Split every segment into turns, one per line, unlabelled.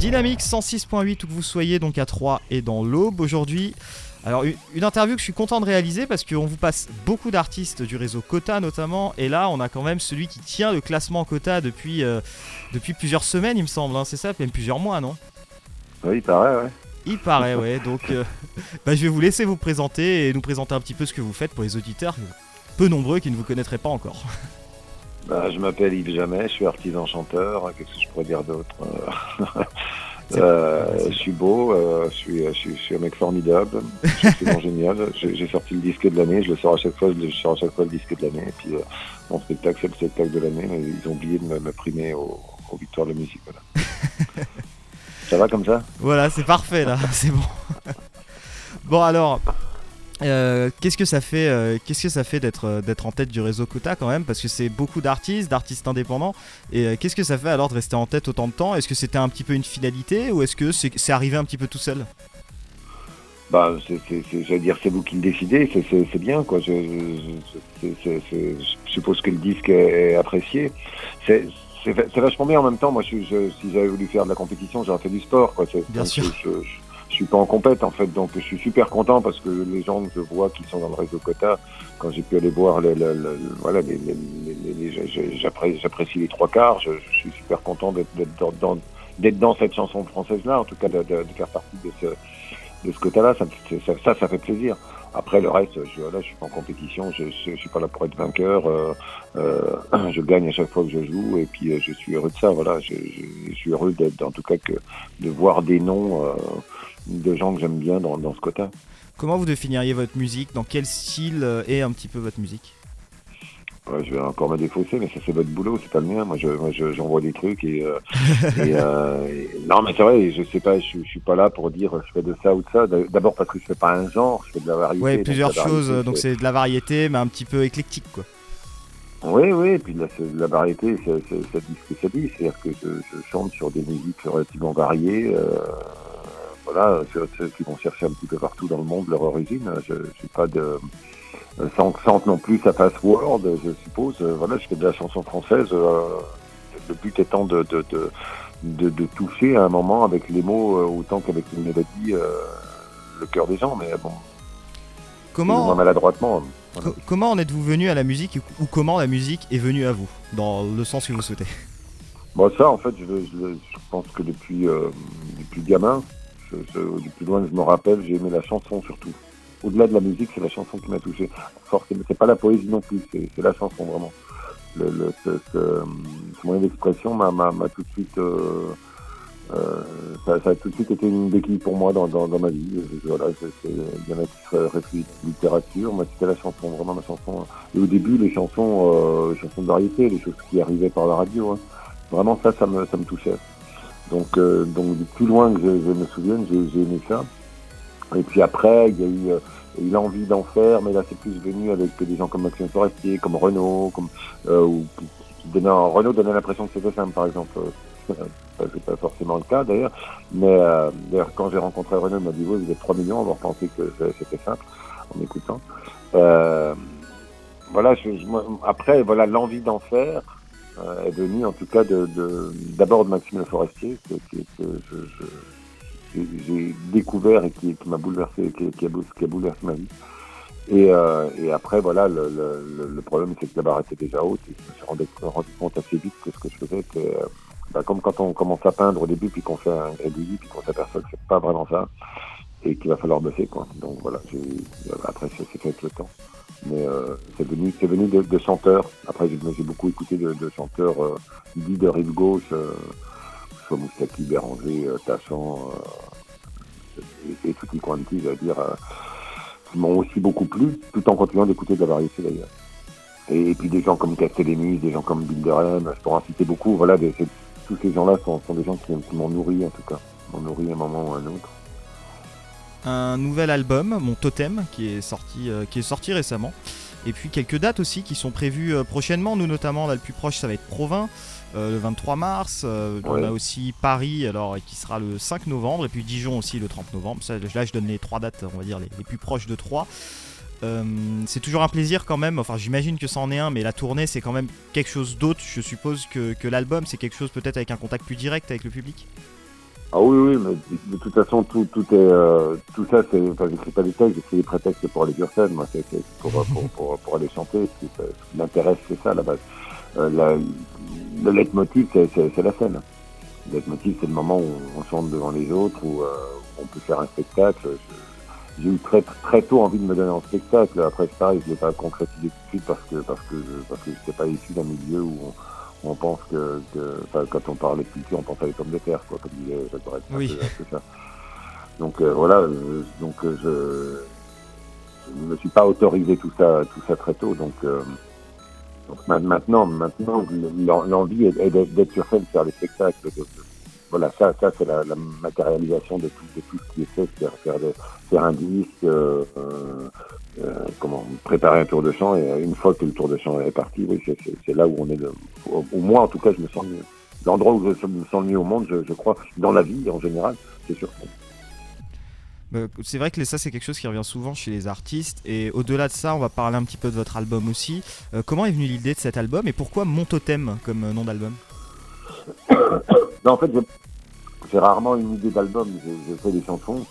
Dynamique 106.8 où que vous soyez, donc à 3 et dans l'Aube. Aujourd'hui, alors une, interview que je suis content de réaliser parce qu'on vous passe beaucoup d'artistes du réseau Kota notamment. Et là, on a quand même celui qui tient le classement Kota depuis, euh, depuis plusieurs semaines, il me semble. Hein, c'est ça, même plusieurs mois, non?
Oui, il paraît, ouais.
Il paraît, ouais. Donc, euh, bah, je vais vous laisser vous présenter et nous présenter un petit peu ce que vous faites pour les auditeurs peu nombreux qui ne vous connaîtraient pas encore.
Bah, je m'appelle Yves Jamais, je suis artisan chanteur. Qu'est-ce que je pourrais dire d'autre euh, Je suis beau, euh, je, suis, je, suis, un mec formidable, je suis génial. J'ai sorti le disque de l'année, je le sors à chaque fois, je sors à chaque fois le disque de l'année. Et puis euh, mon spectacle, c'est le spectacle de l'année, mais ils ont oublié de me, primer aux, victoires de musique. ça va comme ça?
Voilà, c'est parfait là, c'est bon. bon alors, euh, qu'est-ce que ça fait, euh, qu'est-ce que ça fait d'être euh, d'être en tête du réseau Kota quand même? Parce que c'est beaucoup d'artistes, d'artistes indépendants. Et qu'est-ce que ça fait alors de rester en tête autant de temps? Est-ce que c'était un petit peu une finalité ou est-ce que c'est arrivé un petit peu tout seul?
Bah, j'allais dire, c'est vous qui le décidez, c'est bien, quoi. Je, suppose que le disque est apprécié. C'est vachement bien en même temps. Moi, si j'avais voulu faire de la compétition, j'aurais fait du sport, quoi.
Bien sûr
je suis pas en compète en fait, donc je suis super content parce que les gens que je vois qui sont dans le réseau Cota, quand j'ai pu aller voir, les, voilà, j'apprécie les trois quarts. Je, suis super content d'être dans, d'être dans cette chanson française là, en tout cas de, faire partie de ce de ce Cota-là. Ça, ça, ça, fait plaisir. Après le reste, je, là, je suis pas en compétition, je, je, suis pas là pour être vainqueur. Euh, euh, je gagne à chaque fois que je joue et puis euh, je suis heureux de ça. Voilà, je, suis heureux d'être, en tout cas, que de voir des noms de gens que j'aime bien dans, ce quota.
Comment vous définiriez votre musique? Dans quel style euh, est un petit peu votre musique?
Je vais encore me défausser, mais ça c'est votre boulot, c'est pas le mien. Moi, j'envoie des trucs et, euh, euh, non, mais c'est vrai, je sais pas, je, suis pas là pour dire je fais de ça ou de ça. D'abord parce que je fais pas un genre, je fais de la variété.
Ouais, plusieurs choses, donc c'est de la variété, mais un petit peu éclectique, quoi.
Oui, oui, et puis la, la variété, ça, dit ce que ça dit, c'est-à-dire que je, chante sur des musiques relativement variées voilà, ceux, qui vont chercher un petit peu partout dans le monde leur origine. Je ne suis pas de sans, sans non plus ça passe Word, je suppose. Voilà, je fais de la chanson française. Euh, le but étant de, de, de, de, toucher à un moment avec les mots euh, autant qu'avec une mélodie euh, le cœur des gens. Mais bon,
comment
maladroitement.
comment en êtes-vous venu à la musique ou comment la musique est venue à vous dans le sens que vous souhaitez?
Bon, ça, en fait, je, je, pense que depuis, depuis gamin, du plus loin je me rappelle, j'ai aimé la chanson surtout. Au-delà de la musique, c'est la chanson qui m'a touché. Forcément, c'est pas la poésie non plus, c'est la chanson vraiment. Ce, moyen d'expression m'a tout de suite, euh, euh, ça, a tout de suite été une béquille pour moi dans, ma vie. Voilà, il y en a qui seraient réfléchis littérature, moi c'était la chanson, vraiment la chanson. Et au début, les chansons, euh, chansons de variété, les choses qui arrivaient par la radio, hein. vraiment ça, ça me touchait. Donc, euh, donc du plus loin que je, me souvienne, j'ai aimé ça. Et puis après, il y a eu, euh, l'envie d'en faire, mais là c'est plus venu avec des gens comme Maxime Forestier, comme Renault, comme euh, ou, Renault donnait l'impression que c'était simple, par exemple. c'est pas forcément le cas d'ailleurs, mais d'ailleurs quand j'ai rencontré Renault, il m'a dit vous êtes 3 millions, on va penser que c'était simple en écoutant. voilà, je, après voilà l'envie d'en faire. Euh, est venu en tout cas de, d'abord de, Maxime Le Forestier, que, j'ai découvert et qui, m'a bouleversé, qui, qui, a, qui, bouleversé ma vie. Et, euh, et après, voilà, le, le, le, problème, c'est que la barre était déjà haute et je me suis rendu, rendu compte assez vite que ce que je faisais, que, euh, bah, comme quand on commence à peindre au début, puis qu'on fait un grébouillis, puis qu'on s'aperçoit que c'est pas vraiment ça, et qu'il va falloir bosser, quoi. Donc voilà, après, c'est fait avec le temps. Mais euh, c'est venu, c'est venu de, chanteurs. Après, j'ai beaucoup écouté de, chanteurs euh, dits de rive gauche, euh, soit Moustaki, Béranger, euh, Tachant euh, et, et Tutti Quanti, je veux dire, euh, qui m'ont aussi beaucoup plu, tout en continuant d'écouter de la variété d'ailleurs. Et, puis des gens comme Castellini, des gens comme Bilderem, je pourrais en citer beaucoup. Voilà, tous ces gens-là sont, sont, des gens qui, qui m'ont nourri en tout cas, m'ont nourri à un moment ou à un autre
un nouvel album, mon Totem, qui est sorti, euh, qui est sorti récemment. Et puis quelques dates aussi qui sont prévues euh, prochainement. Nous notamment, là le plus proche, ça va être Provins. Euh, le 23 mars, on a aussi Paris alors qui sera le 5 novembre et puis Dijon aussi le 30 novembre. Ça, là je donne les trois dates, on va dire les, plus proches de trois. c'est toujours un plaisir quand même, enfin j'imagine que ça en est un, mais la tournée c'est quand même quelque chose d'autre, je suppose que, que l'album c'est quelque chose peut-être avec un contact plus direct avec le public?
Ah oui, oui, mais de, toute façon, tout, tout est, euh, tout ça, c'est, enfin, j'écris pas des textes, j'écris des prétextes pour aller sur scène, moi, c'est, pour, pour, pour, pour, aller chanter, ce qui, m'intéresse, c'est ça, la base. Euh, la, le leitmotiv, c'est, c'est, la scène. Le leitmotiv, c'est le moment où on chante devant les autres, où, euh, on peut faire un spectacle. j'ai eu très, très tôt envie de me donner un spectacle. Après, c'est pareil, je l'ai pas concrétisé tout de suite parce que, parce que, parce que j'étais pas issu d'un milieu où on, on pense que, quand on parle de culture, on pense à les pommes de terre, quoi, comme disait Jacques
oui.
ça. Donc euh, voilà, euh, donc euh, je ne me suis pas autorisé tout ça, tout ça très tôt. Donc, maintenant, maintenant, l'envie est, d'être sur scène, de faire des spectacles, voilà, ça, ça c'est la, matérialisation de tout, de tout ce qui est fait, faire, faire, faire un disque, euh, euh, comment préparer un tour de chant, et une fois que le tour de chant est parti, oui, c'est là où on est, le, au, moins en tout cas, je me sens mieux. L'endroit où je me sens mieux au monde, je, crois, dans la vie en général, c'est sûr.
Bah, c'est vrai que ça c'est quelque chose qui revient souvent chez les artistes et au-delà de ça on va parler un petit peu de votre album aussi. Euh, comment est venue l'idée de cet album et pourquoi Mon Totem comme nom d'album?
En fait, j'ai rarement une idée d'album. Je, fais des chansons.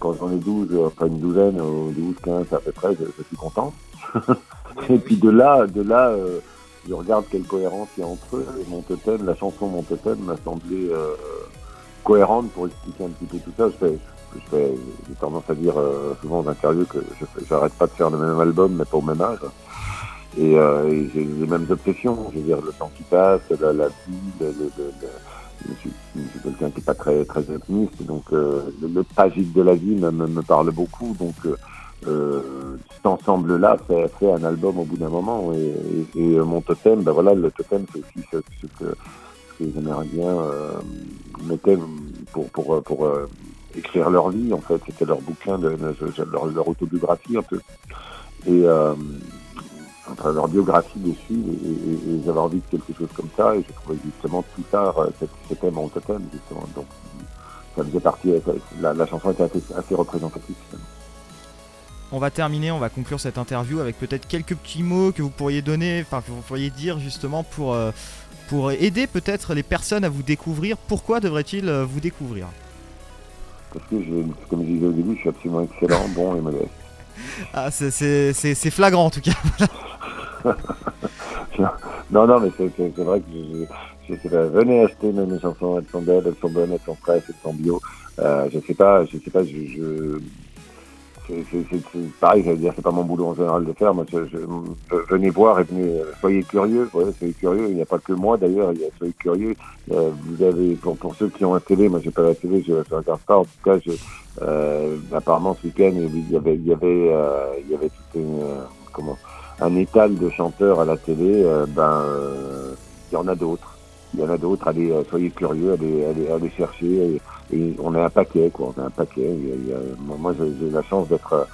Quand j'en ai 12, enfin une douzaine, ou 12, 15 à peu près, je, suis content. et puis de là, de là, euh, je regarde quelle cohérence il y a entre eux. Et mon totem, la chanson Mon totem m'a semblé euh, cohérente pour expliquer un petit peu tout ça. Je fais, je fais, j'ai tendance à dire euh, souvent en interview que je j'arrête pas de faire le même album, mais pas au même âge. Et, et j'ai les mêmes obsessions. Je veux dire, le temps qui passe, la, la vie, le, le, le je suis, quelqu'un qui n'est pas très très optimiste, donc euh, le, tragique de la vie me, me, parle beaucoup. Donc euh, euh, cet ensemble-là fait, fait, un album au bout d'un moment. Et, et, mon totem, ben voilà, le totem, c'est aussi ce, ce, que, ce que les Amérindiens mettaient pour pour pour écrire leur vie. En fait, c'était leur bouquin, de, leur, leur, autobiographie un peu. Et entre leur biographie dessus et, et, j'avais envie de quelque chose comme ça et je trouvais justement tout ça, c'était mon totem justement. Donc ça faisait partie, la, la chanson était assez, assez représentative.
On va terminer, on va conclure cette interview avec peut-être quelques petits mots que vous pourriez donner, enfin que vous pourriez dire justement pour, euh, pour aider peut-être les personnes à vous découvrir. Pourquoi devraient-ils euh, vous découvrir?
Parce que, comme je disais au début, je suis absolument excellent, bon et modeste.
Ah, c'est flagrant en tout cas.
non, non, mais c'est vrai que je, je, venez acheter mes, chansons, elles sont belles, elles sont bonnes, elles sont fraîches, elles sont bio. Euh, je sais pas, je sais pas, je, je c'est pareil, j'allais dire, c'est pas mon boulot en général de faire. Moi, je, venez voir et venez, soyez curieux, soyez curieux. Il n'y a pas que moi d'ailleurs, soyez curieux. Euh, vous avez, pour, ceux qui ont un télé, moi j'ai pas la télé, je, je regarde pas. En tout cas, je, euh, apparemment ce week-end, il y avait, il y avait, euh, il y avait toute une, euh, comment, un étal de chanteurs à la télé, euh, ben il y en a d'autres. Il y en a d'autres, allez, soyez curieux, allez, allez, allez chercher. Et, on est un paquet, quoi. On est un paquet. Moi, j'ai la chance d'être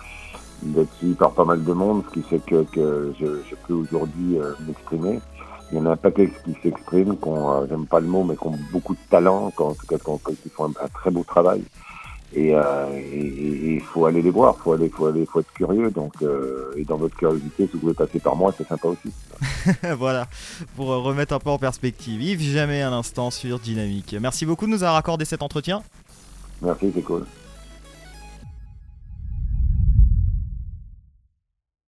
d'être suivi par pas mal de monde, ce qui fait que, que je, peux aujourd'hui m'exprimer. Il y en a un paquet qui s'expriment, qui j'aime pas le mot, mais qui ont beaucoup de talent, qui, cas, qui, font un, très beau travail. Euh, et il faut aller les voir, faut aller, faut aller, faut être curieux. Donc, euh, et dans votre curiosité, si vous pouvez passer par moi, c'est sympa aussi.
voilà, pour remettre un peu en perspective. Yves, jamais un instant sur Dynamique. Merci beaucoup de nous avoir accordé cet entretien.
Merci, c'est cool.